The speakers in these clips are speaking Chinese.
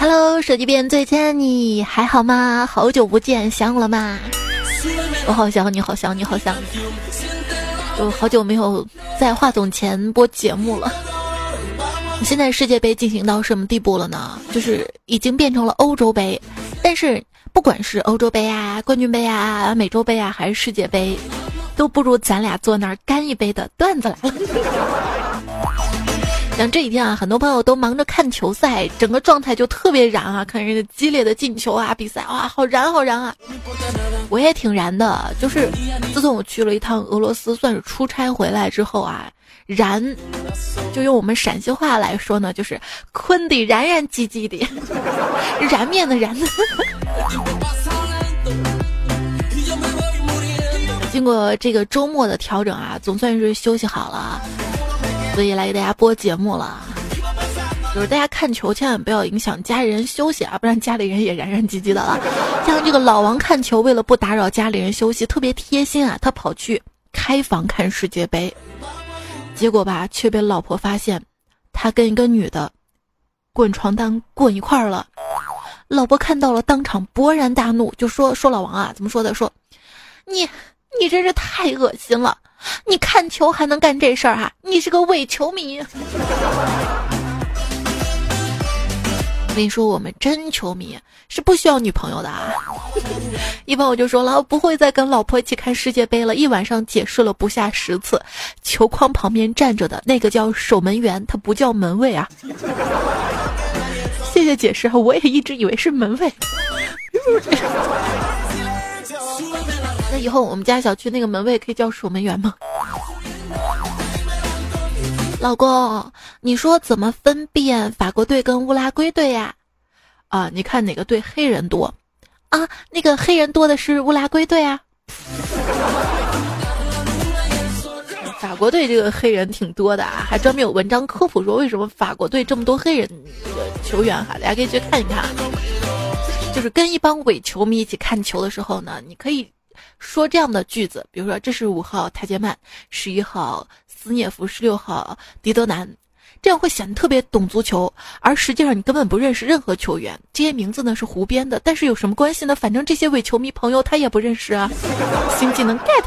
Hello，手机边最亲爱的你还好吗？好久不见，想我了吗？我好想你，好想你，好想你。就好久没有在话筒前播节目了。现在世界杯进行到什么地步了呢？就是已经变成了欧洲杯，但是不管是欧洲杯啊、冠军杯啊、美洲杯啊，还是世界杯，都不如咱俩坐那儿干一杯的段子来了。像这几天啊，很多朋友都忙着看球赛，整个状态就特别燃啊！看人家激烈的进球啊，比赛哇，好燃好燃啊！我也挺燃的，就是自从我去了一趟俄罗斯，算是出差回来之后啊，燃，就用我们陕西话来说呢，就是坤得燃燃唧唧的，燃面的燃。经过这个周末的调整啊，总算是休息好了。所以来给大家播节目了，就是大家看球千万不要影响家里人休息啊，不然家里人也燃燃唧唧的了。像这个老王看球，为了不打扰家里人休息，特别贴心啊，他跑去开房看世界杯，结果吧却被老婆发现，他跟一个女的滚床单滚一块儿了。老婆看到了，当场勃然大怒，就说说老王啊，怎么说的？说你你真是太恶心了。你看球还能干这事儿哈？你是个伪球迷。我跟你说，我们真球迷是不需要女朋友的啊。一般我就说了，不会再跟老婆一起看世界杯了。一晚上解释了不下十次，球框旁边站着的那个叫守门员，他不叫门卫啊。谢谢解释，我也一直以为是门卫。那以后我们家小区那个门卫可以叫守门员吗？老公，你说怎么分辨法国队跟乌拉圭队呀？啊，你看哪个队黑人多？啊，那个黑人多的是乌拉圭队啊。法国队这个黑人挺多的啊，还专门有文章科普说为什么法国队这么多黑人这个球员哈，大家可以去看一看。就是跟一帮伪球迷一起看球的时候呢，你可以。说这样的句子，比如说这是五号塔杰曼，十一号斯涅夫，十六号迪德南，这样会显得特别懂足球，而实际上你根本不认识任何球员，这些名字呢是胡编的，但是有什么关系呢？反正这些伪球迷朋友他也不认识啊，新技能 get。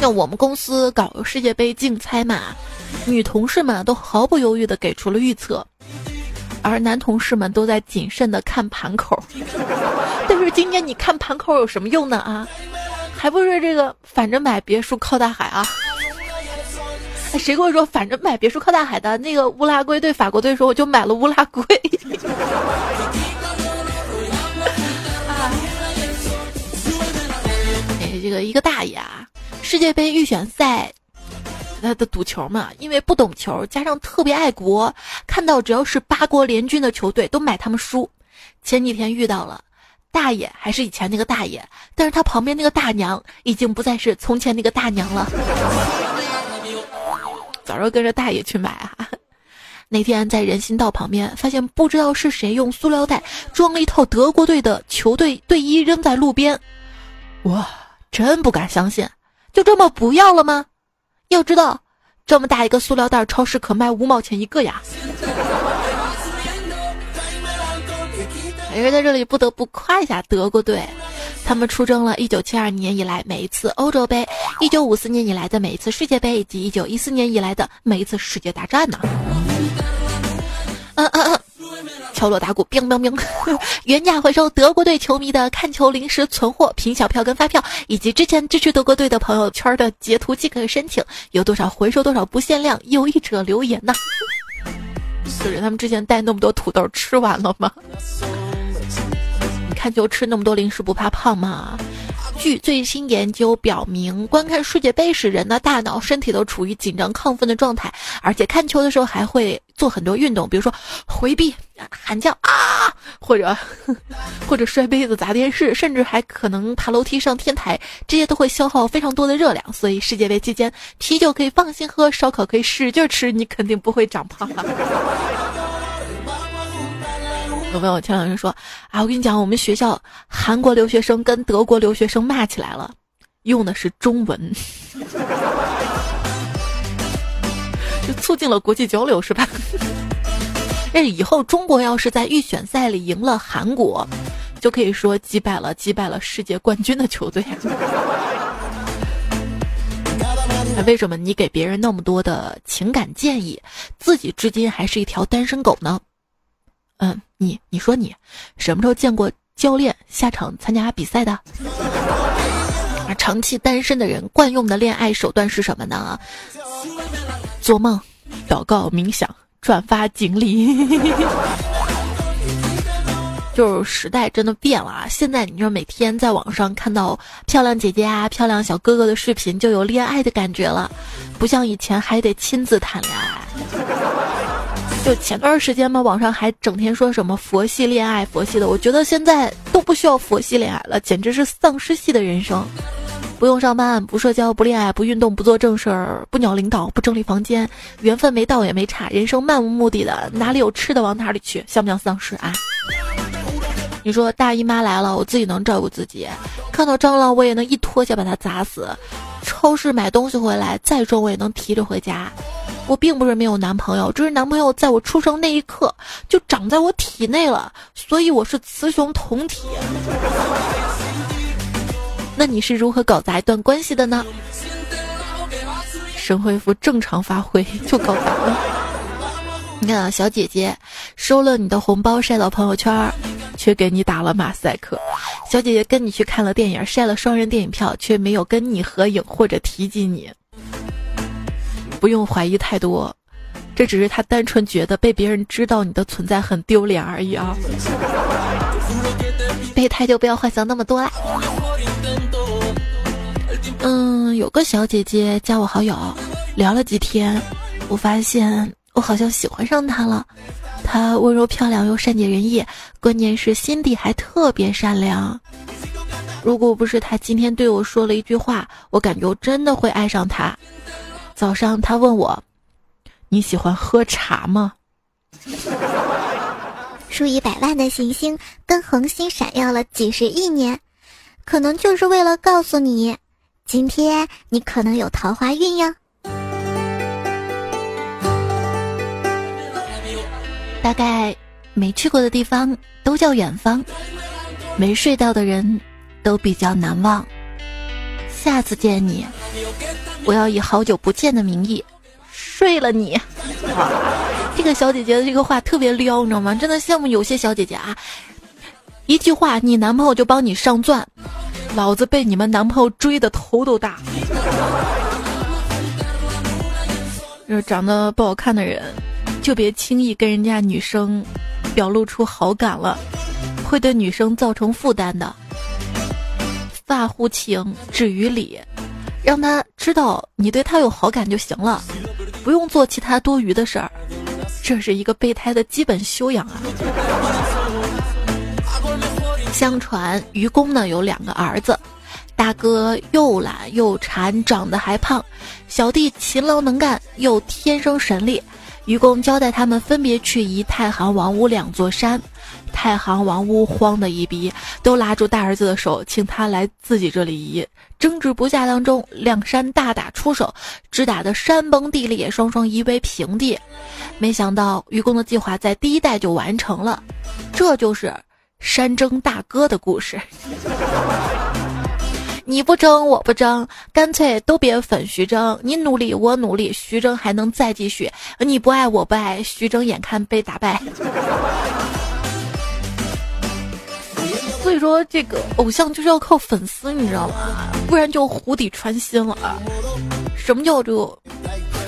像我们公司搞世界杯竞猜嘛，女同事们都毫不犹豫的给出了预测。而男同事们都在谨慎的看盘口，但是今天你看盘口有什么用呢啊？还不是这个反着买别墅靠大海啊？谁跟我说反着买别墅靠大海的？那个乌拉圭对法国队说我就买了乌拉圭。哎，这个一个大爷啊，世界杯预选赛。他的赌球嘛，因为不懂球，加上特别爱国，看到只要是八国联军的球队都买他们输。前几天遇到了大爷，还是以前那个大爷，但是他旁边那个大娘已经不再是从前那个大娘了。早上跟着大爷去买啊。那天在人行道旁边，发现不知道是谁用塑料袋装了一套德国队的球队队衣扔在路边，哇，真不敢相信，就这么不要了吗？要知道，这么大一个塑料袋，超市可卖五毛钱一个呀！还是在这里不得不夸一下德国队，他们出征了1972年以来每一次欧洲杯，1954年以来的每一次世界杯，以及1914年以来的每一次世界大战呢。嗯嗯嗯。敲锣打鼓，biang biang biang，原价回收德国队球迷的看球零食存货、凭小票跟发票，以及之前支持德国队的朋友圈的截图即可申请，有多少回收多少，不限量。有意者留言呐。就是他们之前带那么多土豆吃完了吗？你看球吃那么多零食不怕胖吗？据最新研究表明，观看世界杯时，人的大脑、身体都处于紧张亢奋的状态，而且看球的时候还会做很多运动，比如说回避、喊叫啊，或者 或者摔杯子、砸电视，甚至还可能爬楼梯上天台，这些都会消耗非常多的热量。所以世界杯期间，啤酒可以放心喝，烧烤可以使劲吃，你肯定不会长胖。有朋友前两天说啊，我跟你讲，我们学校韩国留学生跟德国留学生骂起来了，用的是中文。促进了国际交流，是吧？那以后中国要是在预选赛里赢了韩国，就可以说击败了击败了世界冠军的球队。那为什么你给别人那么多的情感建议，自己至今还是一条单身狗呢？嗯，你你说你什么时候见过教练下场参加比赛的？而长期单身的人惯用的恋爱手段是什么呢？做梦、祷告、冥想、转发锦鲤。就是时代真的变了啊！现在你说每天在网上看到漂亮姐姐啊、漂亮小哥哥的视频，就有恋爱的感觉了，不像以前还得亲自谈恋爱。就前段时间嘛，网上还整天说什么佛系恋爱、佛系的，我觉得现在都不需要佛系恋爱了，简直是丧尸系的人生。不用上班，不社交，不恋爱，不运动，不做正事儿，不鸟领导，不整理房间，缘分没到也没差，人生漫无目的的，哪里有吃的往哪里去，像不像丧尸啊？你说大姨妈来了，我自己能照顾自己。看到蟑螂，我也能一拖鞋把它砸死。超市买东西回来，再重我也能提着回家。我并不是没有男朋友，只是男朋友在我出生那一刻就长在我体内了，所以我是雌雄同体。那你是如何搞砸一段关系的呢？神恢复正常发挥 就搞砸了。你看啊，小姐姐收了你的红包晒到朋友圈，却给你打了马赛克；小姐姐跟你去看了电影，晒了双人电影票，却没有跟你合影或者提及你。不用怀疑太多，这只是他单纯觉得被别人知道你的存在很丢脸而已啊！备胎就不要幻想那么多啦。嗯，有个小姐姐加我好友，聊了几天，我发现。我好像喜欢上她了，她温柔漂亮又善解人意，关键是心底还特别善良。如果不是他今天对我说了一句话，我感觉我真的会爱上他。早上他问我：“你喜欢喝茶吗？”数以百万的行星跟恒星闪耀了几十亿年，可能就是为了告诉你，今天你可能有桃花运哟。大概没去过的地方都叫远方，没睡到的人都比较难忘。下次见你，我要以好久不见的名义睡了你。这个小姐姐的这个话特别撩，你知道吗？真的羡慕有些小姐姐啊，一句话你男朋友就帮你上钻，老子被你们男朋友追的头都大。就是长得不好看的人。就别轻易跟人家女生表露出好感了，会对女生造成负担的。发乎情，止于礼，让他知道你对他有好感就行了，不用做其他多余的事儿。这是一个备胎的基本修养啊。相传愚公呢有两个儿子，大哥又懒又馋，长得还胖；小弟勤劳能干，又天生神力。愚公交代他们分别去移太行、王屋两座山，太行、王屋慌的一逼，都拉住大儿子的手，请他来自己这里移。争执不下当中，两山大打出手，只打得山崩地裂，双双夷为平地。没想到愚公的计划在第一代就完成了，这就是山争大哥的故事。你不争，我不争，干脆都别粉徐峥。你努力，我努力，徐峥还能再继续。你不爱，我不爱，徐峥眼看被打败。说，这个偶像就是要靠粉丝，你知道吗？不然就湖底穿心了。什么叫做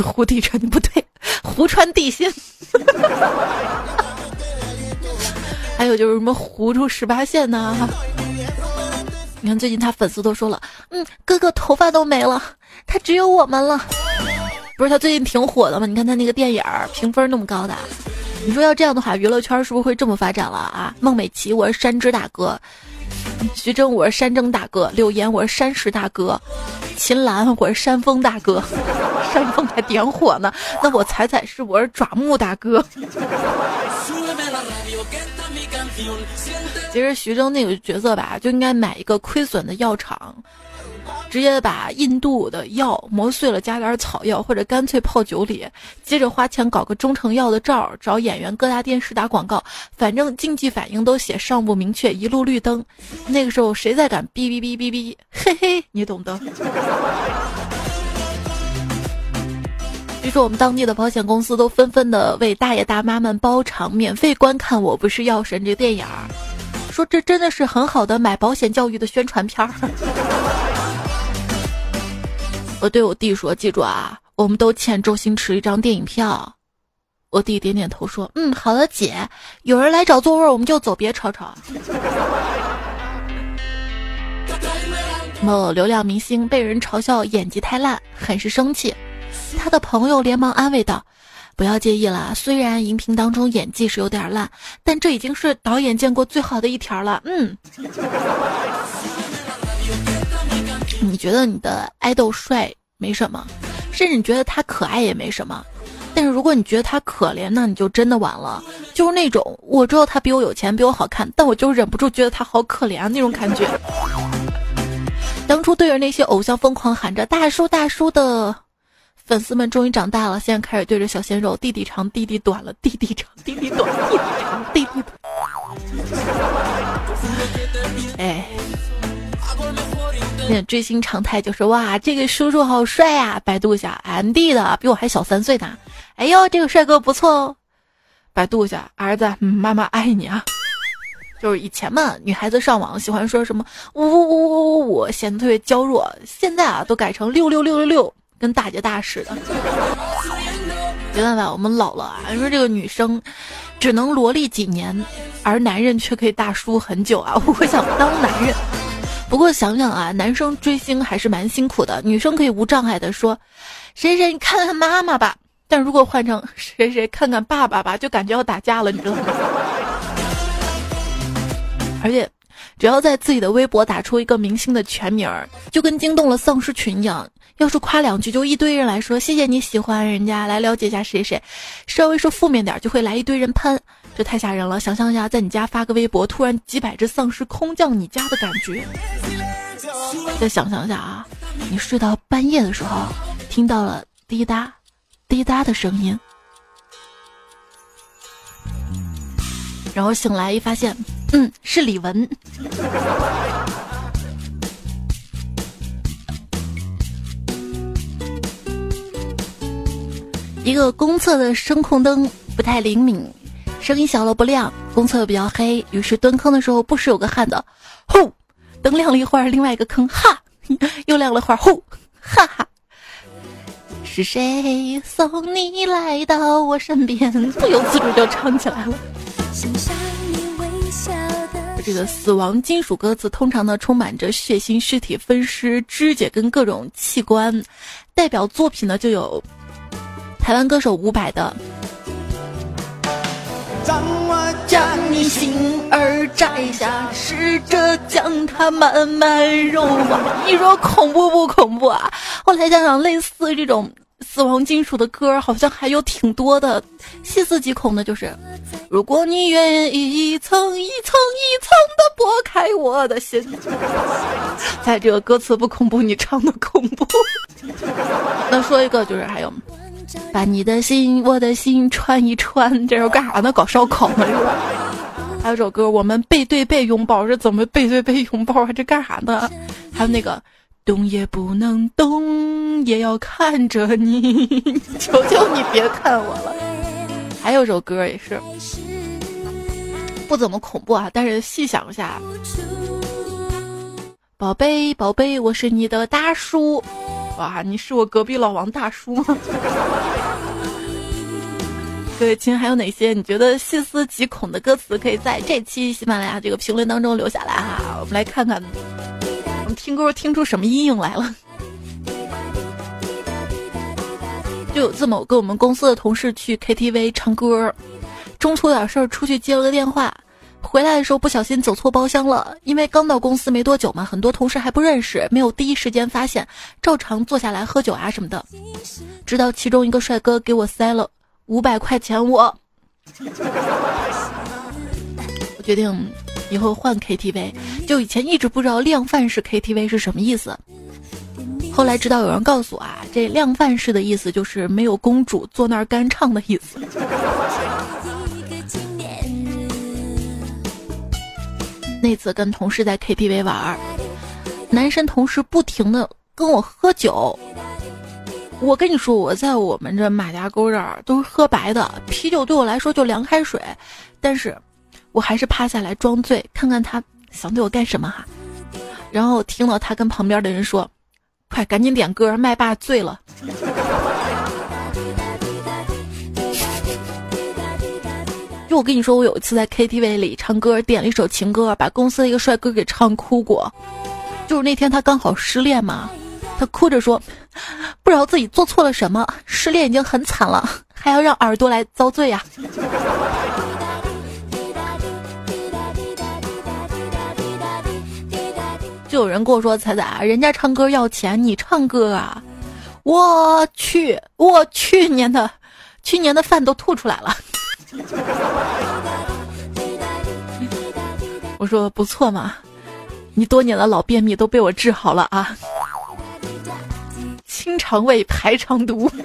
湖底穿？不对，湖穿地心。还有就是什么糊出十八线呢？你看，最近他粉丝都说了，嗯，哥哥头发都没了，他只有我们了。不是他最近挺火的吗？你看他那个电影评分那么高的，你说要这样的话，娱乐圈是不是会这么发展了啊？孟美岐，我是山之大哥；徐峥，我是山争大哥；柳岩，我是山石大哥；秦岚，我是山峰大哥。山峰还点火呢，那我踩踩是我是爪木大哥。其实徐峥那个角色吧，就应该买一个亏损的药厂，直接把印度的药磨碎了，加点草药，或者干脆泡酒里，接着花钱搞个中成药的罩，找演员各大电视打广告，反正经济反应都写尚不明确，一路绿灯。那个时候谁再敢哔哔哔哔哔，嘿嘿，你懂的。据说我们当地的保险公司都纷纷的为大爷大妈们包场，免费观看《我不是药神》这电影儿，说这真的是很好的买保险教育的宣传片儿。我对我弟说：“记住啊，我们都欠周星驰一张电影票。”我弟点点头说：“嗯，好的，姐。有人来找座位，我们就走，别吵吵。”某流量明星被人嘲笑演技太烂，很是生气。他的朋友连忙安慰道：“不要介意了，虽然荧屏当中演技是有点烂，但这已经是导演见过最好的一条了。”嗯，你觉得你的爱豆帅没什么，甚至你觉得他可爱也没什么，但是如果你觉得他可怜，那你就真的完了。就是那种我知道他比我有钱，比我好看，但我就忍不住觉得他好可怜啊那种感觉。当初对着那些偶像疯狂喊着“大叔大叔”的。粉丝们终于长大了，现在开始对着小鲜肉，弟弟长，弟弟短了，弟弟长，弟弟短，弟弟长，弟弟短。哎，那追星常态就是哇，这个叔叔好帅呀！百度一下，MD 的，比我还小三岁呢。哎呦，这个帅哥不错哦。百度一下，儿子，妈妈爱你啊。就是以前嘛，女孩子上网喜欢说什么呜呜呜呜呜呜，显得特别娇弱。现在啊，都改成六六六六六。跟大姐大似的，没办法，我们老了啊。你说这个女生只能萝莉几年，而男人却可以大叔很久啊！我想当男人，不过想想啊，男生追星还是蛮辛苦的。女生可以无障碍的说：“谁谁，你看看妈妈吧。”但如果换成“谁谁，看看爸爸吧”，就感觉要打架了，你知道吗？而且。只要在自己的微博打出一个明星的全名儿，就跟惊动了丧尸群一样。要是夸两句，就一堆人来说谢谢你喜欢人家，来了解一下谁谁。稍微说负面点，就会来一堆人喷，这太吓人了。想象一下，在你家发个微博，突然几百只丧尸空降你家的感觉。再想象一下啊，你睡到半夜的时候，听到了滴答滴答的声音，然后醒来一发现。嗯，是李玟。一个公厕的声控灯不太灵敏，声音小了不亮，公厕又比较黑，于是蹲坑的时候不时有个汉子，呼，灯亮了一会儿，另外一个坑，哈，又亮了会儿，呼，哈哈，是谁送你来到我身边？不由自主就唱起来了。这个死亡金属歌词通常呢充满着血腥尸体分尸肢解跟各种器官，代表作品呢就有台湾歌手伍佰的。心儿摘下，试着将它慢慢融化。你说恐怖不恐怖啊？后来想想，类似这种。死亡金属的歌好像还有挺多的，细思极恐的，就是如果你愿意一层一层一层的剥开我的心，在这个歌词不恐怖，你唱的恐怖。那说一个就是还有，把你的心我的心串一串，这是干啥呢？搞烧烤呢是吧？还有首歌，我们背对背拥抱是怎么背对背拥抱啊？这干啥呢？还有那个。动也不能动，也要看着你，求求你别看我了。还有首歌也是不怎么恐怖啊，但是细想一下，宝贝宝贝，我是你的大叔，哇，你是我隔壁老王大叔吗？各位亲，还有哪些你觉得细思极恐的歌词，可以在这期喜马拉雅这个评论当中留下来哈，我们来看看。我们听歌听出什么阴影来了？就有这么跟我们公司的同事去 KTV 唱歌，中途有点事儿出去接了个电话，回来的时候不小心走错包厢了。因为刚到公司没多久嘛，很多同事还不认识，没有第一时间发现，照常坐下来喝酒啊什么的。直到其中一个帅哥给我塞了五百块钱，我我决定。以后换 KTV，就以前一直不知道量贩式 KTV 是什么意思。后来知道有人告诉我啊，这量贩式的意思就是没有公主坐那儿干唱的意思。那次跟同事在 KTV 玩，男生同事不停的跟我喝酒。我跟你说，我在我们这马家沟这儿都是喝白的，啤酒对我来说就凉开水。但是，我还是趴下来装醉，看看他想对我干什么哈。然后听到他跟旁边的人说：“快赶紧点歌，麦霸醉了。”就我跟你说，我有一次在 KTV 里唱歌，点了一首情歌，把公司的一个帅哥给唱哭过。就是那天他刚好失恋嘛。他哭着说：“不知道自己做错了什么，失恋已经很惨了，还要让耳朵来遭罪呀。”就有人跟我说：“彩彩，人家唱歌要钱，你唱歌啊？”我去，我去年的，去年的饭都吐出来了。我说不错嘛，你多年的老便秘都被我治好了啊。清肠胃排肠毒。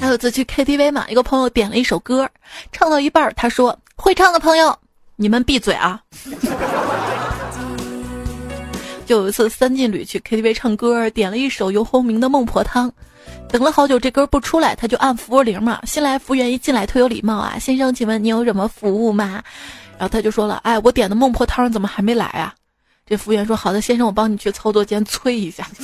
还有次去 KTV 嘛，一个朋友点了一首歌，唱到一半，他说：“会唱的朋友，你们闭嘴啊！” 就有一次三进旅去 KTV 唱歌，点了一首游鸿明的《孟婆汤》，等了好久这歌不出来，他就按服务铃嘛。新来服务员一进来特有礼貌啊，先生，请问你有什么服务吗？然后他就说了：“哎，我点的孟婆汤怎么还没来啊？”这服务员说：“好的，先生，我帮你去操作间催一下。”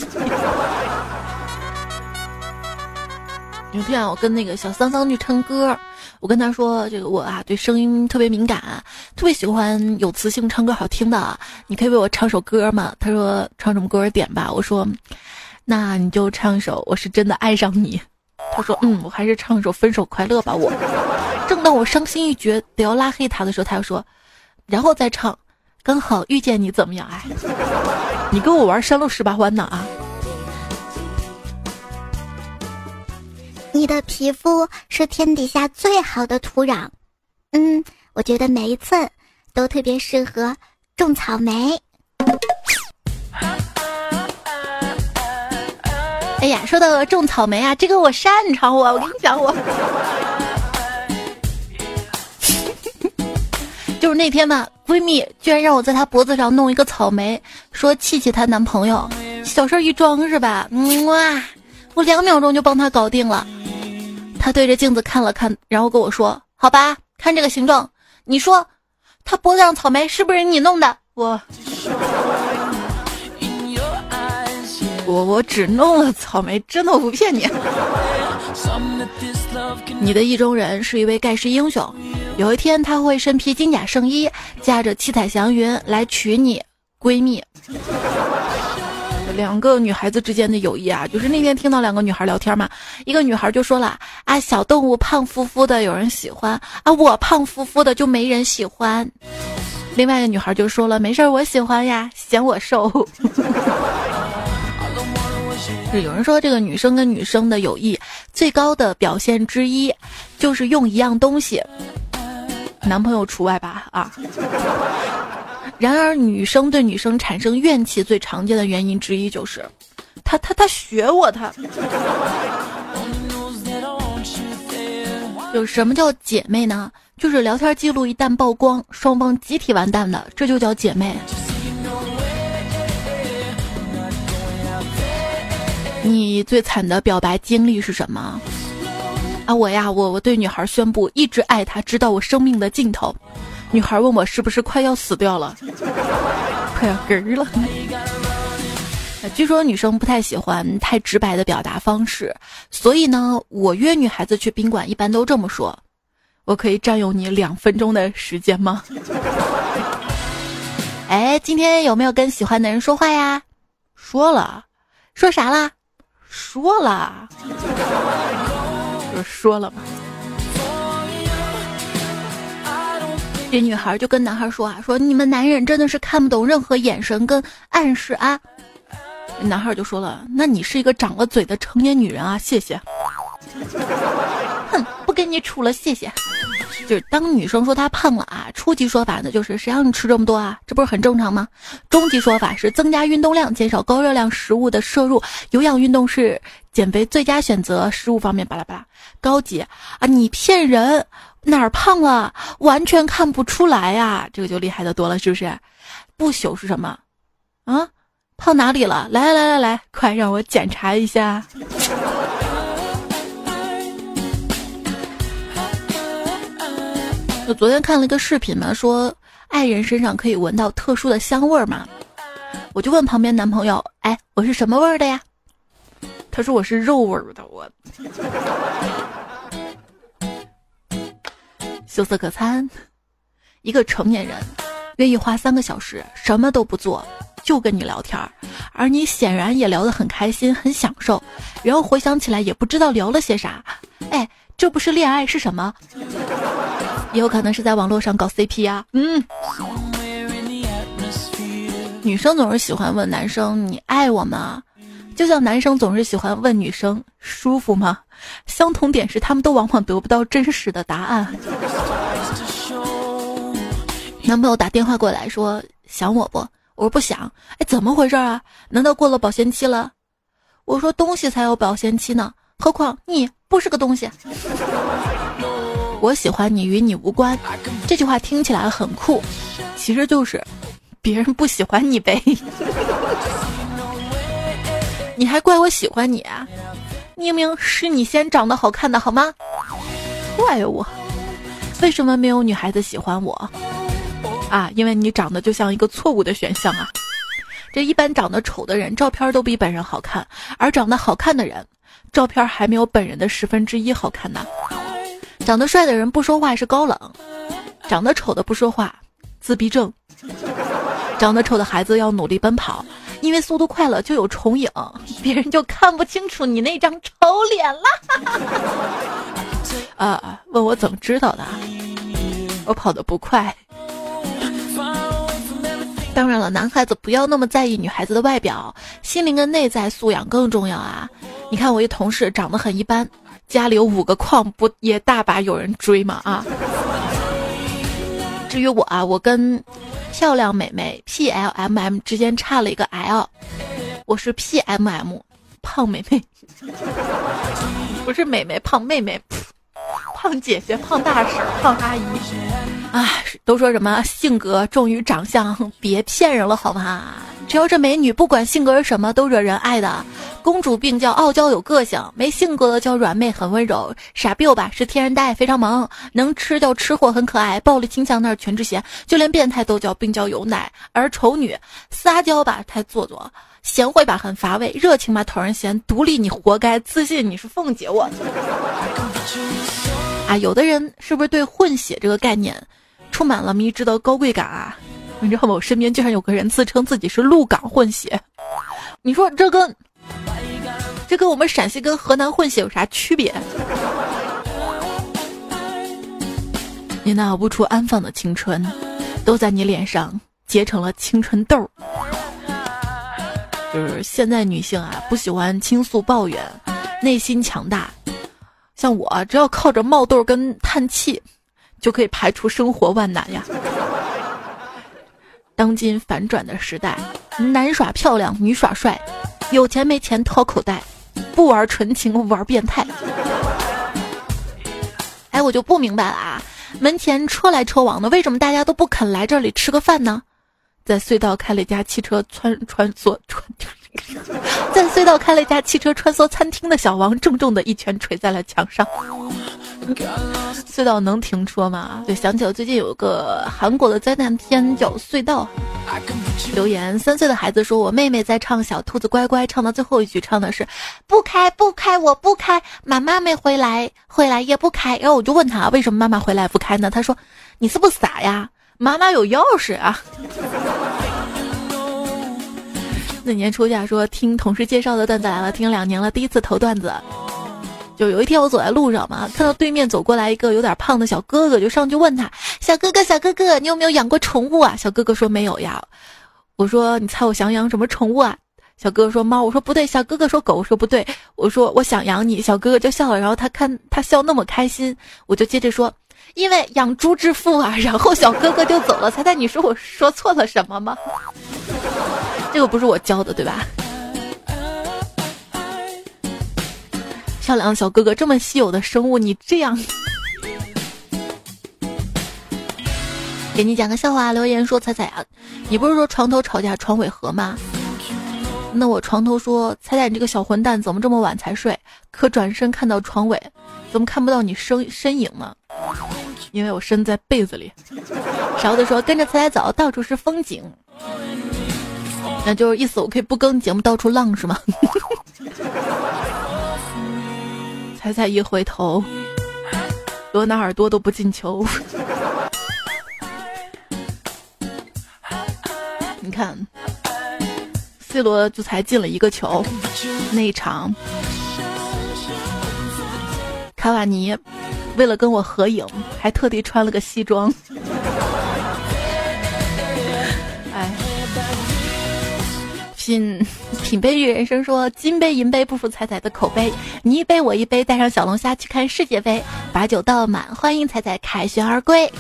有天我跟那个小桑桑去唱歌，我跟他说：“这个我啊，对声音特别敏感，特别喜欢有磁性、唱歌好听的。你可以为我唱首歌吗？”他说：“唱什么歌点吧。”我说：“那你就唱一首《我是真的爱上你》。”他说：“嗯，我还是唱一首《分手快乐》吧。”我正当我伤心欲绝得要拉黑他的时候，他又说：“然后再唱。”刚好遇见你怎么样？哎，你跟我玩山路十八弯呢啊！你的皮肤是天底下最好的土壤，嗯，我觉得每一寸都特别适合种草莓。哎呀，说到种草莓啊，这个我擅长，我我跟你讲我。就是那天吧，闺蜜居然让我在她脖子上弄一个草莓，说气气她男朋友，小事一桩是吧？嗯哇，我两秒钟就帮她搞定了。她对着镜子看了看，然后跟我说：“好吧，看这个形状，你说，她脖子上草莓是不是你弄的？”我，我我只弄了草莓，真的我不骗你。你的意中人是一位盖世英雄。有一天，他会身披金甲圣衣，驾着七彩祥云来娶你，闺蜜。两个女孩子之间的友谊啊，就是那天听到两个女孩聊天嘛，一个女孩就说了啊，小动物胖乎乎的有人喜欢啊，我胖乎乎的就没人喜欢。另外一个女孩就说了，没事儿，我喜欢呀，嫌我瘦。有人说，这个女生跟女生的友谊最高的表现之一，就是用一样东西。男朋友除外吧啊！然而，女生对女生产生怨气最常见的原因之一就是，她她她学我她。有什么叫姐妹呢？就是聊天记录一旦曝光，双方集体完蛋的，这就叫姐妹。你最惨的表白经历是什么？啊，我呀，我我对女孩宣布一直爱她，直到我生命的尽头。女孩问我是不是快要死掉了，快要嗝儿了。据说女生不太喜欢太直白的表达方式，所以呢，我约女孩子去宾馆一般都这么说：“我可以占用你两分钟的时间吗？” 哎，今天有没有跟喜欢的人说话呀？说了，说啥啦？说了。就说了嘛，这女孩就跟男孩说啊，说你们男人真的是看不懂任何眼神跟暗示啊。男孩就说了，那你是一个长了嘴的成年女人啊，谢谢。哼，不跟你处了，谢谢。就是当女生说她胖了啊，初级说法呢就是谁让你吃这么多啊，这不是很正常吗？中级说法是增加运动量，减少高热量食物的摄入，有氧运动是减肥最佳选择。食物方面巴拉巴拉。高级啊，你骗人，哪儿胖了？完全看不出来呀，这个就厉害的多了，是不是？不朽是什么？啊，胖哪里了？来来来来来，快让我检查一下。我昨天看了一个视频嘛，说爱人身上可以闻到特殊的香味儿嘛，我就问旁边男朋友：“哎，我是什么味儿的呀？”他说：“我是肉味儿的。”我羞涩可餐，一个成年人愿意花三个小时什么都不做就跟你聊天儿，而你显然也聊得很开心很享受，然后回想起来也不知道聊了些啥，哎，这不是恋爱是什么？也有可能是在网络上搞 CP 啊。嗯，女生总是喜欢问男生：“你爱我吗？”就像男生总是喜欢问女生：“舒服吗？”相同点是，他们都往往得不到真实的答案。男朋友打电话过来说：“想我不？”我说：“不想。”哎，怎么回事啊？难道过了保鲜期了？我说：“东西才有保鲜期呢，何况你不是个东西。”我喜欢你与你无关，这句话听起来很酷，其实就是别人不喜欢你呗。你还怪我喜欢你啊？明明是你先长得好看的好吗？怪我？为什么没有女孩子喜欢我？啊，因为你长得就像一个错误的选项啊！这一般长得丑的人，照片都比本人好看，而长得好看的人，照片还没有本人的十分之一好看呢。长得帅的人不说话是高冷，长得丑的不说话，自闭症。长得丑的孩子要努力奔跑，因为速度快了就有重影，别人就看不清楚你那张丑脸了。啊，问我怎么知道的？我跑得不快。当然了，男孩子不要那么在意女孩子的外表，心灵跟内在素养更重要啊！你看我一同事长得很一般。家里有五个矿，不也大把有人追吗？啊！至于我啊，我跟漂亮美眉 P L M M 之间差了一个 L，我是 P M M 胖美眉，不是美眉胖妹妹，胖姐姐胖大婶胖阿姨。啊，都说什么性格重于长相，别骗人了好吗？只要这美女不管性格是什么，都惹人爱的。公主病叫傲娇有个性，没性格的叫软妹很温柔。傻逼吧是天然呆非常萌，能吃叫吃货很可爱。暴力倾向那是全智贤，就连变态都叫病娇有奶。而丑女撒娇吧太做作，贤惠吧很乏味，热情吧讨人嫌，独立你活该，自信你是凤姐我。啊，有的人是不是对混血这个概念充满了迷之的高贵感啊？你知道吗？我身边居然有个人自称自己是鹿港混血，你说这跟这跟我们陕西跟河南混血有啥区别？你那无处安放的青春，都在你脸上结成了青春痘儿。就是现在女性啊，不喜欢倾诉抱怨，内心强大。像我，只要靠着冒痘跟叹气，就可以排除生活万难呀。当今反转的时代，男耍漂亮，女耍帅，有钱没钱掏口袋，不玩纯情玩变态。哎，我就不明白了啊！门前车来车往的，为什么大家都不肯来这里吃个饭呢？在隧道开了一家汽车穿穿梭穿，在隧道开了一家汽车穿梭餐厅的小王，重重的一拳捶在了墙上。隧道能停车吗？就想起了最近有个韩国的灾难片叫《隧道》。留言：三岁的孩子说：“我妹妹在唱《小兔子乖乖》，唱到最后一句，唱的是‘不开不开我不开，妈妈没回来，回来也不开’。”然后我就问他：“为什么妈妈回来不开呢？”他说：“你是不是傻呀？妈妈有钥匙啊。”那年初夏说听同事介绍的段子来了，听两年了，第一次投段子。就有一天我走在路上嘛，看到对面走过来一个有点胖的小哥哥，就上去问他：“小哥哥，小哥哥，你有没有养过宠物啊？”小哥哥说：“没有呀。”我说：“你猜我想养什么宠物啊？”小哥哥说：“猫。”我说：“不对。”小哥哥说：“狗。”我说：“不对。”我说：“我想养你。”小哥哥就笑了，然后他看他笑那么开心，我就接着说：“因为养猪致富啊。然后小哥哥就走了。猜猜你说我说错了什么吗？这个不是我教的对吧？漂亮的小哥哥，这么稀有的生物，你这样，给你讲个笑话。留言说：“彩彩啊，你不是说床头吵架床尾和吗？那我床头说：彩彩，你这个小混蛋，怎么这么晚才睡？可转身看到床尾，怎么看不到你身身影呢？因为我身在被子里。勺子说：跟着彩彩走，到处是风景。那就是意思，我可以不更节目，到处浪是吗？” 彩彩一回头，罗纳尔多都不进球。你看，C 罗就才进了一个球。那一场，卡瓦尼为了跟我合影，还特地穿了个西装。哎品品杯与人生说金杯银杯不负彩彩的口碑，你一杯我一杯，带上小龙虾去看世界杯，把酒倒满，欢迎彩彩凯旋而归。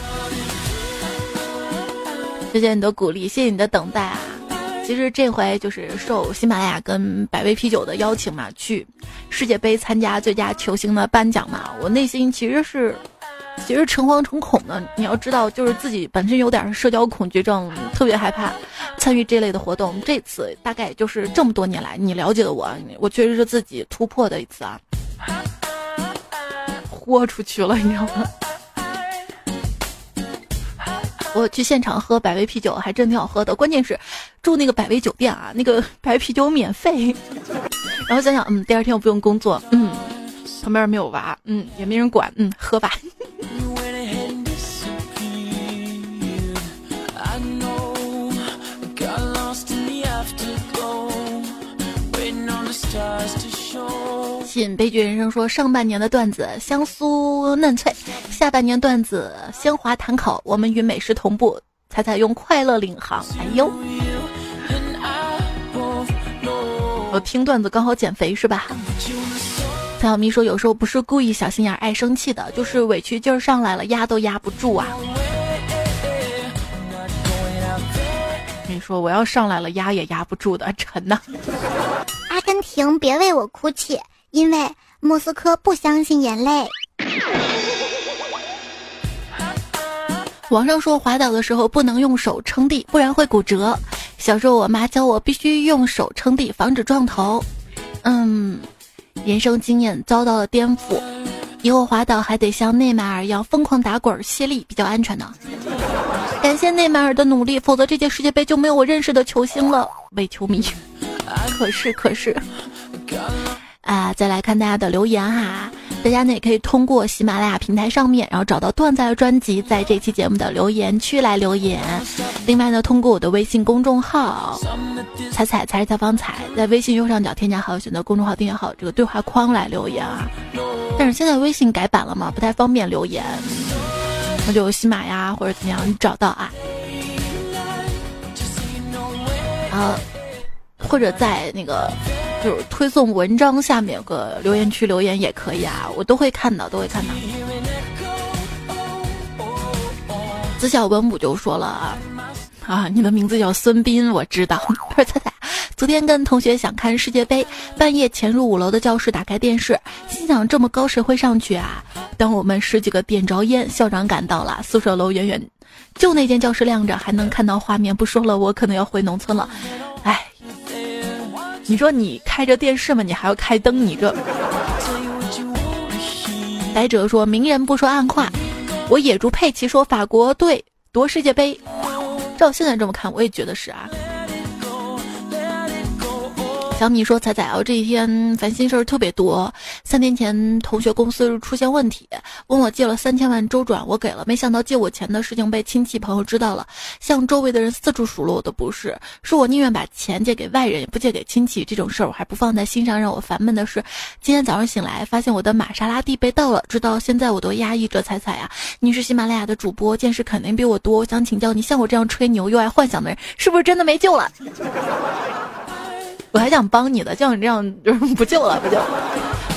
谢谢你的鼓励，谢谢你的等待啊！其实这回就是受喜马拉雅跟百威啤酒的邀请嘛，去世界杯参加最佳球星的颁奖嘛，我内心其实是。其实诚惶诚恐的，你要知道，就是自己本身有点社交恐惧症，特别害怕参与这类的活动。这次大概就是这么多年来你了解的我，我确实是自己突破的一次啊，豁出去了，你知道吗？我去现场喝百威啤酒还真挺好喝的，关键是住那个百威酒店啊，那个 白啤酒免费。然后想想，嗯，第二天我不用工作，嗯。旁边没有娃，嗯，也没人管，嗯，喝吧。信悲剧人生说，上半年的段子香酥嫩脆，下半年段子鲜滑弹口，我们与美食同步，彩彩用快乐领航。哎呦，我听段子刚好减肥是吧？蔡小咪说：“有时候不是故意小心眼、爱生气的，就是委屈劲儿上来了，压都压不住啊。”你说我要上来了，压也压不住的，沉呐。阿根廷，别为我哭泣，因为莫斯科不相信眼泪。网上说滑倒的时候不能用手撑地，不然会骨折。小时候我妈教我必须用手撑地，防止撞头。嗯。人生经验遭到了颠覆，以后滑倒还得像内马尔一样疯狂打滚卸力，比较安全呢。感谢内马尔的努力，否则这届世界杯就没有我认识的球星了。伪球迷，可是可是，啊，再来看大家的留言哈。大家呢也可以通过喜马拉雅平台上面，然后找到段子的专辑，在这期节目的留言区来留言。另外呢，通过我的微信公众号“彩彩才是采访彩”，在微信右上角添加好友，选择公众号订阅号这个对话框来留言啊。但是现在微信改版了嘛，不太方便留言，那就喜马呀或者怎么样，找到啊。啊，或者在那个。就是推送文章下面有个留言区留言也可以啊，我都会看到，都会看到。子小文武就说了啊，啊，你的名字叫孙斌，我知道。他说彩彩，昨天跟同学想看世界杯，半夜潜入五楼的教室，打开电视，心想这么高谁会上去啊？当我们十几个点着烟，校长赶到了，宿舍楼远远就那间教室亮着，还能看到画面。不说了，我可能要回农村了。哎。你说你开着电视嘛？你还要开灯？你这。白哲说明人不说暗话，我野猪佩奇说法国队夺世界杯。照现在这么看，我也觉得是啊。小米说：“彩彩啊，这几天烦心事儿特别多。三天前，同学公司出现问题，问我借了三千万周转，我给了。没想到借我钱的事情被亲戚朋友知道了，向周围的人四处数落我的不是，说我宁愿把钱借给外人，也不借给亲戚。这种事儿我还不放在心上。让我烦闷的是，今天早上醒来，发现我的玛莎拉蒂被盗了。直到现在，我都压抑着。彩彩啊，你是喜马拉雅的主播，见识肯定比我多。我想请教你，像我这样吹牛又爱幻想的人，是不是真的没救了？”我还想帮你的，像你这样就是不救了，不救。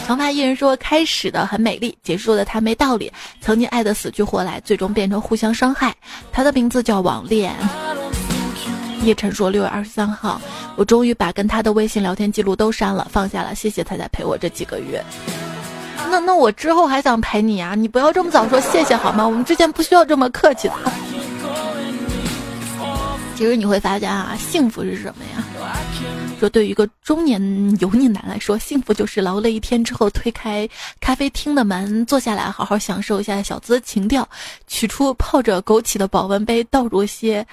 长发艺人说：“开始的很美丽，结束的他没道理。曾经爱的死去活来，最终变成互相伤害。他的名字叫网恋。”叶晨说：“六月二十三号，我终于把跟他的微信聊天记录都删了，放下了。谢谢他，在陪我这几个月。那那我之后还想陪你啊，你不要这么早说谢谢好吗？我们之间不需要这么客气的。其实你会发现啊，幸福是什么呀？”说对于一个中年油腻男来说，幸福就是劳累一天之后，推开咖啡厅的门，坐下来好好享受一下小资情调，取出泡着枸杞的保温杯，倒入些，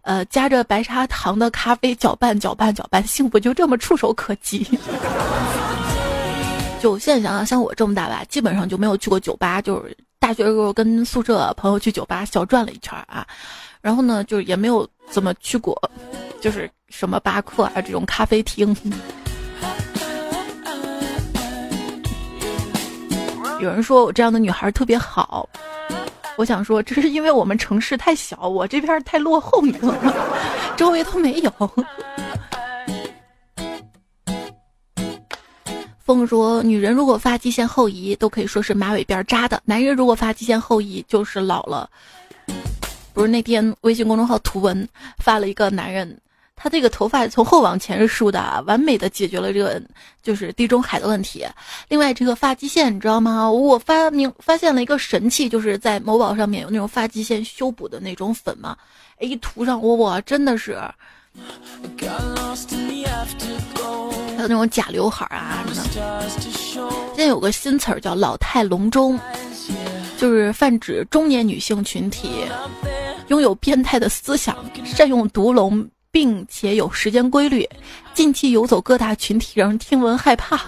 呃，加着白砂糖的咖啡，搅拌搅拌搅拌，幸福就这么触手可及。就现在想想，像我这么大吧，基本上就没有去过酒吧，就是大学时候跟宿舍朋友去酒吧小转了一圈啊，然后呢，就也没有怎么去过，就是。什么巴克啊，这种咖啡厅。有人说我这样的女孩特别好，我想说，这是因为我们城市太小，我这边太落后，你知道吗？周围都没有。风说，女人如果发际线后移，都可以说是马尾辫扎的；男人如果发际线后移，就是老了。不是那天微信公众号图文发了一个男人。他这个头发从后往前是梳的，完美的解决了这个就是地中海的问题。另外，这个发际线你知道吗？我发明发现了一个神器，就是在某宝上面有那种发际线修补的那种粉嘛。哎，一涂上，哇，真的是。还有那种假刘海啊什么的。现在有个新词儿叫“老态龙钟”，就是泛指中年女性群体拥有变态的思想，善用毒龙。并且有时间规律，近期游走各大群体，让人听闻害怕。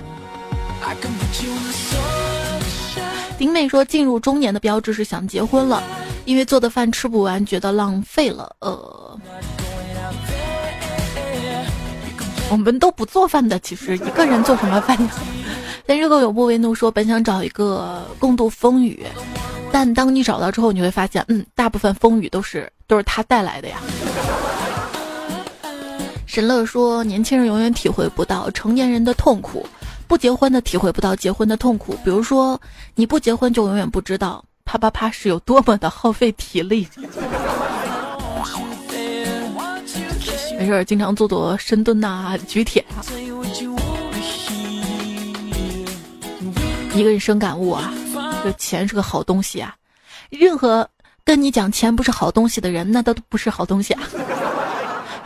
丁妹说，进入中年的标志是想结婚了，因为做的饭吃不完，觉得浪费了。呃，我们都不做饭的，其实一个人做什么饭呀？但热狗有不为怒说，本想找一个共度风雨，但当你找到之后，你会发现，嗯，大部分风雨都是都是他带来的呀。神乐说：“年轻人永远体会不到成年人的痛苦，不结婚的体会不到结婚的痛苦。比如说，你不结婚就永远不知道啪啪啪是有多么的耗费体力。没事，经常做做深蹲呐，举铁啊。一个人生感悟啊，这钱是个好东西啊。任何跟你讲钱不是好东西的人，那都不是好东西啊。”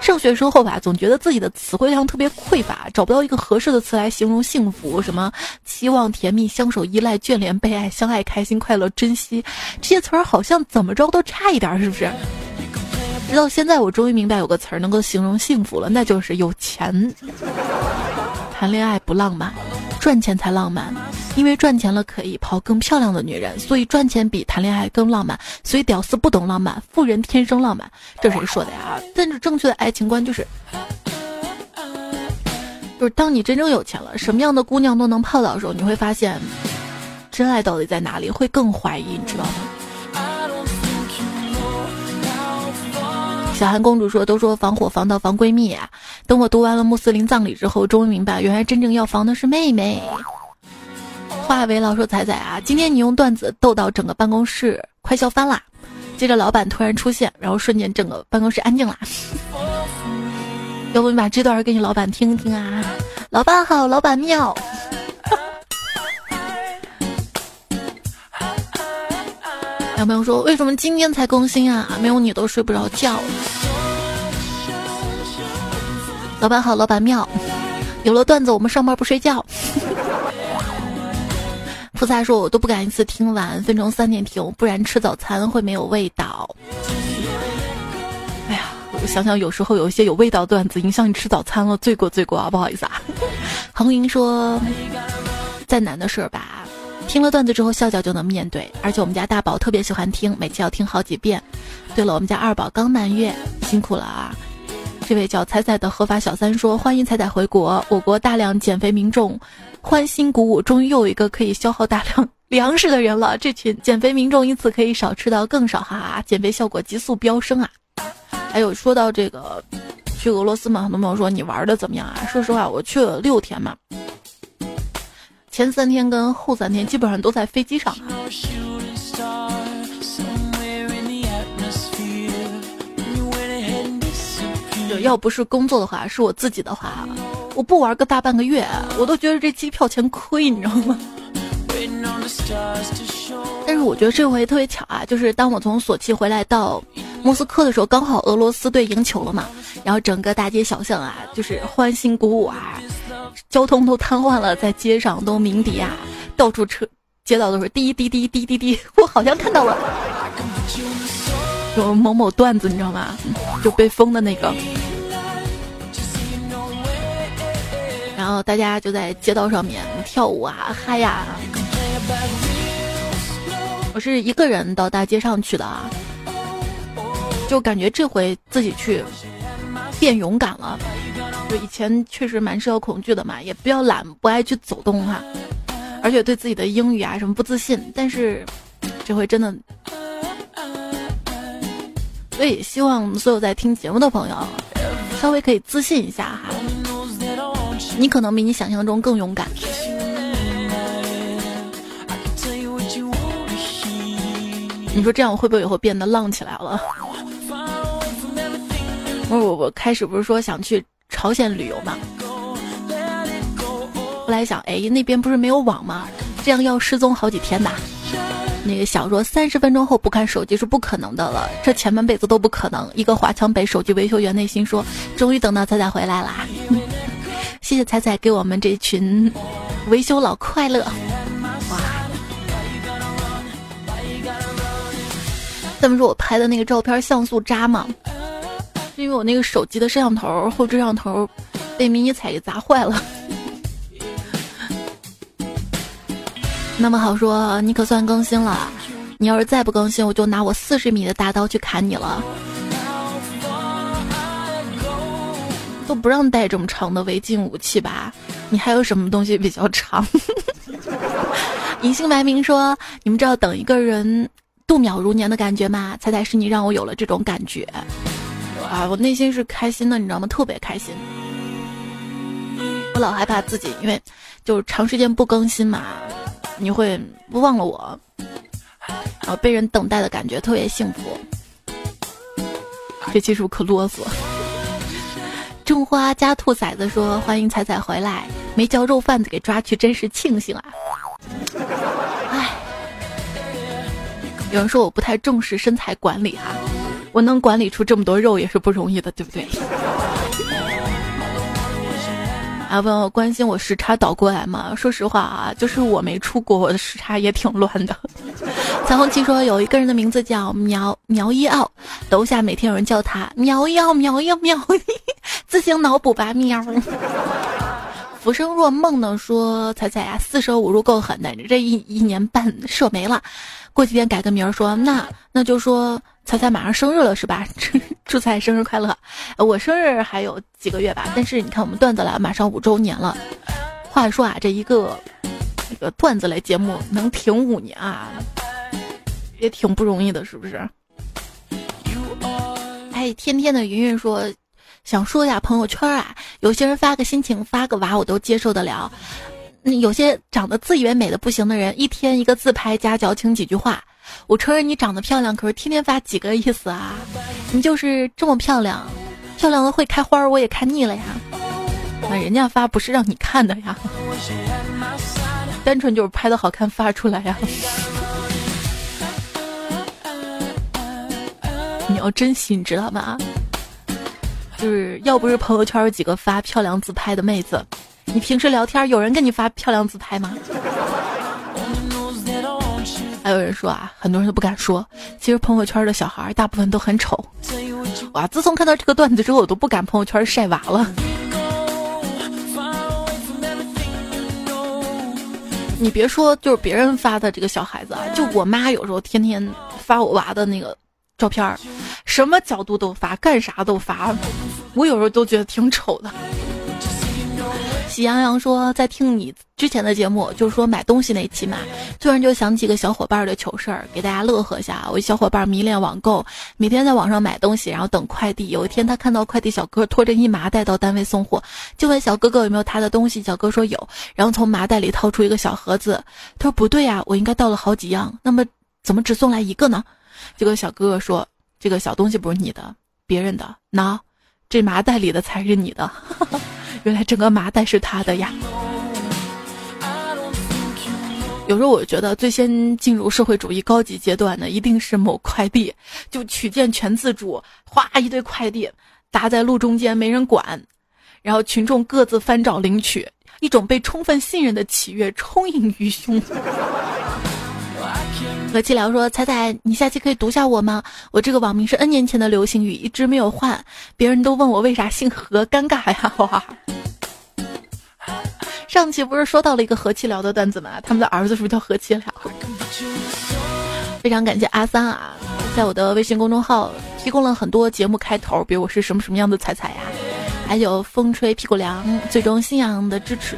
上学时候吧，总觉得自己的词汇量特别匮乏，找不到一个合适的词来形容幸福。什么期望、甜蜜、相守、依赖、眷恋、被爱、相爱、开心、快乐、珍惜，这些词儿好像怎么着都差一点，是不是？直到现在，我终于明白有个词儿能够形容幸福了，那就是有钱。谈恋爱不浪漫。赚钱才浪漫，因为赚钱了可以泡更漂亮的女人，所以赚钱比谈恋爱更浪漫。所以屌丝不懂浪漫，富人天生浪漫。这谁说的呀？但是正确的爱情观就是，就是当你真正有钱了，什么样的姑娘都能泡到的时候，你会发现，真爱到底在哪里？会更怀疑，你知道吗？小韩公主说：“都说防火防盗防闺蜜啊，等我读完了穆斯林葬礼之后，终于明白，原来真正要防的是妹妹。”话为老说：“仔仔啊，今天你用段子逗到整个办公室快笑翻啦！”接着老板突然出现，然后瞬间整个办公室安静啦。要不你把这段给你老板听听啊？老板好，老板妙。有朋友说：“为什么今天才更新啊？没有你都睡不着觉。”老板好，老板妙，有了段子我们上班不睡觉。菩萨说：“我都不敢一次听完，分成三点听，不然吃早餐会没有味道。”哎呀，我想想，有时候有一些有味道段子影响你吃早餐了，罪过罪过啊！不好意思啊。恒云说：“再难的事儿吧。”听了段子之后，笑笑就能面对。而且我们家大宝特别喜欢听，每期要听好几遍。对了，我们家二宝刚满月，辛苦了啊！这位叫彩彩的合法小三说：“欢迎彩彩回国，我国大量减肥民众欢欣鼓舞，终于又有一个可以消耗大量粮食的人了。这群减肥民众因此可以少吃到更少，哈哈，减肥效果急速飙升啊！还有说到这个去俄罗斯嘛，很多朋友说你玩的怎么样啊？说实话，我去了六天嘛。”前三天跟后三天基本上都在飞机上。要不是工作的话，是我自己的话，我不玩个大半个月，我都觉得这机票钱亏，你知道吗？但是我觉得这回特别巧啊，就是当我从索契回来到莫斯科的时候，刚好俄罗斯队赢球了嘛，然后整个大街小巷啊，就是欢欣鼓舞啊，交通都瘫痪了，在街上都鸣笛啊，到处车街道都是滴滴滴滴滴滴，我好像看到了有某某段子，你知道吗？就被封的那个。然后大家就在街道上面跳舞啊，嗨呀！我是一个人到大街上去的啊，就感觉这回自己去变勇敢了。就以前确实蛮社交恐惧的嘛，也比较懒，不爱去走动哈，而且对自己的英语啊什么不自信。但是这回真的，所以希望所有在听节目的朋友稍微可以自信一下哈。你可能比你想象中更勇敢。你说这样我会不会以后变得浪起来了？我我我开始不是说想去朝鲜旅游吗？后来想，哎，那边不是没有网吗？这样要失踪好几天的。那个小说三十分钟后不看手机是不可能的了，这前半辈子都不可能。一个华强北手机维修员内心说：“终于等到彩彩回来啦！” 谢谢彩彩给我们这群维修佬快乐，哇！他们说我拍的那个照片像素渣吗？是因为我那个手机的摄像头后摄像头被迷你彩给砸坏了。那么好说，你可算更新了。你要是再不更新，我就拿我四十米的大刀去砍你了。都不让带这么长的违禁武器吧？你还有什么东西比较长？隐姓埋名说：“你们知道等一个人度秒如年的感觉吗？猜猜是你让我有了这种感觉啊！我内心是开心的，你知道吗？特别开心。我老害怕自己，因为就是长时间不更新嘛，你会忘了我，然后被人等待的感觉特别幸福。这期是不是可啰嗦？”种花加兔崽子说：“欢迎彩彩回来，没叫肉贩子给抓去，真是庆幸啊！”哎，有人说我不太重视身材管理哈，我能管理出这么多肉也是不容易的，对不对？啊，问我关心我时差倒过来吗？说实话啊，就是我没出国，我的时差也挺乱的。彩虹旗说有一个人的名字叫苗苗一奥，楼下每天有人叫他苗一奥苗一奥苗一，自行脑补吧喵。浮生若梦呢说彩彩呀，四舍五入够狠的，这一一年半射没了，过几天改个名儿说那那就说。彩彩马上生日了是吧？祝彩生日快乐！我生日还有几个月吧，但是你看我们段子来马上五周年了。话说啊，这一个这个段子类节目能挺五年啊，也挺不容易的，是不是？哎，天天的云云说，想说一下朋友圈啊，有些人发个心情发个娃我都接受得了，有些长得自以为美的不行的人，一天一个自拍加矫情几句话。我承认你长得漂亮，可是天天发几个意思啊？你就是这么漂亮，漂亮的会开花，我也看腻了呀。那人家发不是让你看的呀，单纯就是拍的好看发出来呀。你要珍惜，你知道吗？就是要不是朋友圈有几个发漂亮自拍的妹子，你平时聊天有人跟你发漂亮自拍吗？还有人说啊，很多人都不敢说。其实朋友圈的小孩大部分都很丑。哇，自从看到这个段子之后，我都不敢朋友圈晒娃了。你别说，就是别人发的这个小孩子啊，就我妈有时候天天发我娃的那个照片什么角度都发，干啥都发，我有时候都觉得挺丑的。喜羊羊说，在听你之前的节目，就是说买东西那期嘛，突然就想起个小伙伴的糗事儿，给大家乐呵一下。我一小伙伴迷恋网购，每天在网上买东西，然后等快递。有一天，他看到快递小哥拖着一麻袋到单位送货，就问小哥哥有没有他的东西。小哥说有，然后从麻袋里掏出一个小盒子。他说不对呀，我应该倒了好几样，那么怎么只送来一个呢？结果小哥哥说，这个小东西不是你的，别人的，喏，这麻袋里的才是你的。原来整个麻袋是他的呀！有时候我觉得最先进入社会主义高级阶段的，一定是某快递，就取件全自主，哗一堆快递搭在路中间，没人管，然后群众各自翻找领取，一种被充分信任的喜悦充盈于胸。和气聊说：“彩彩，你下期可以读下我吗？我这个网名是 N 年前的流行语，一直没有换，别人都问我为啥姓何，尴尬呀！哇！上期不是说到了一个和气聊的段子吗？他们的儿子是不是叫何气聊？非常感谢阿三啊，在我的微信公众号提供了很多节目开头，比如我是什么什么样的彩彩呀，还有风吹屁股凉，最终信仰的支持。”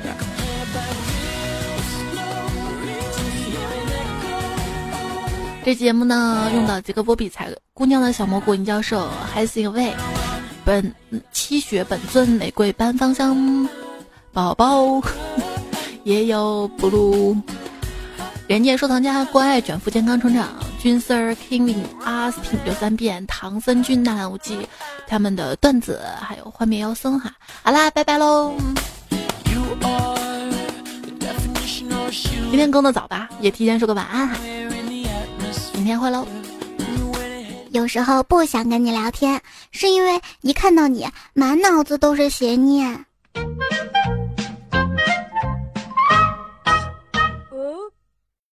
这节目呢，用到几个波比才姑娘的小蘑菇，尹教授还是一位本七雪本尊玫瑰班芳香宝宝，也有 blue 连接收藏家关爱卷福健康成长军 Sir King Austin 六三变唐僧君纳兰无忌他们的段子，还有幻灭妖僧哈，好啦，拜拜喽！今天更的早吧，也提前说个晚安哈。明天会喽。有时候不想跟你聊天，是因为一看到你，满脑子都是邪念。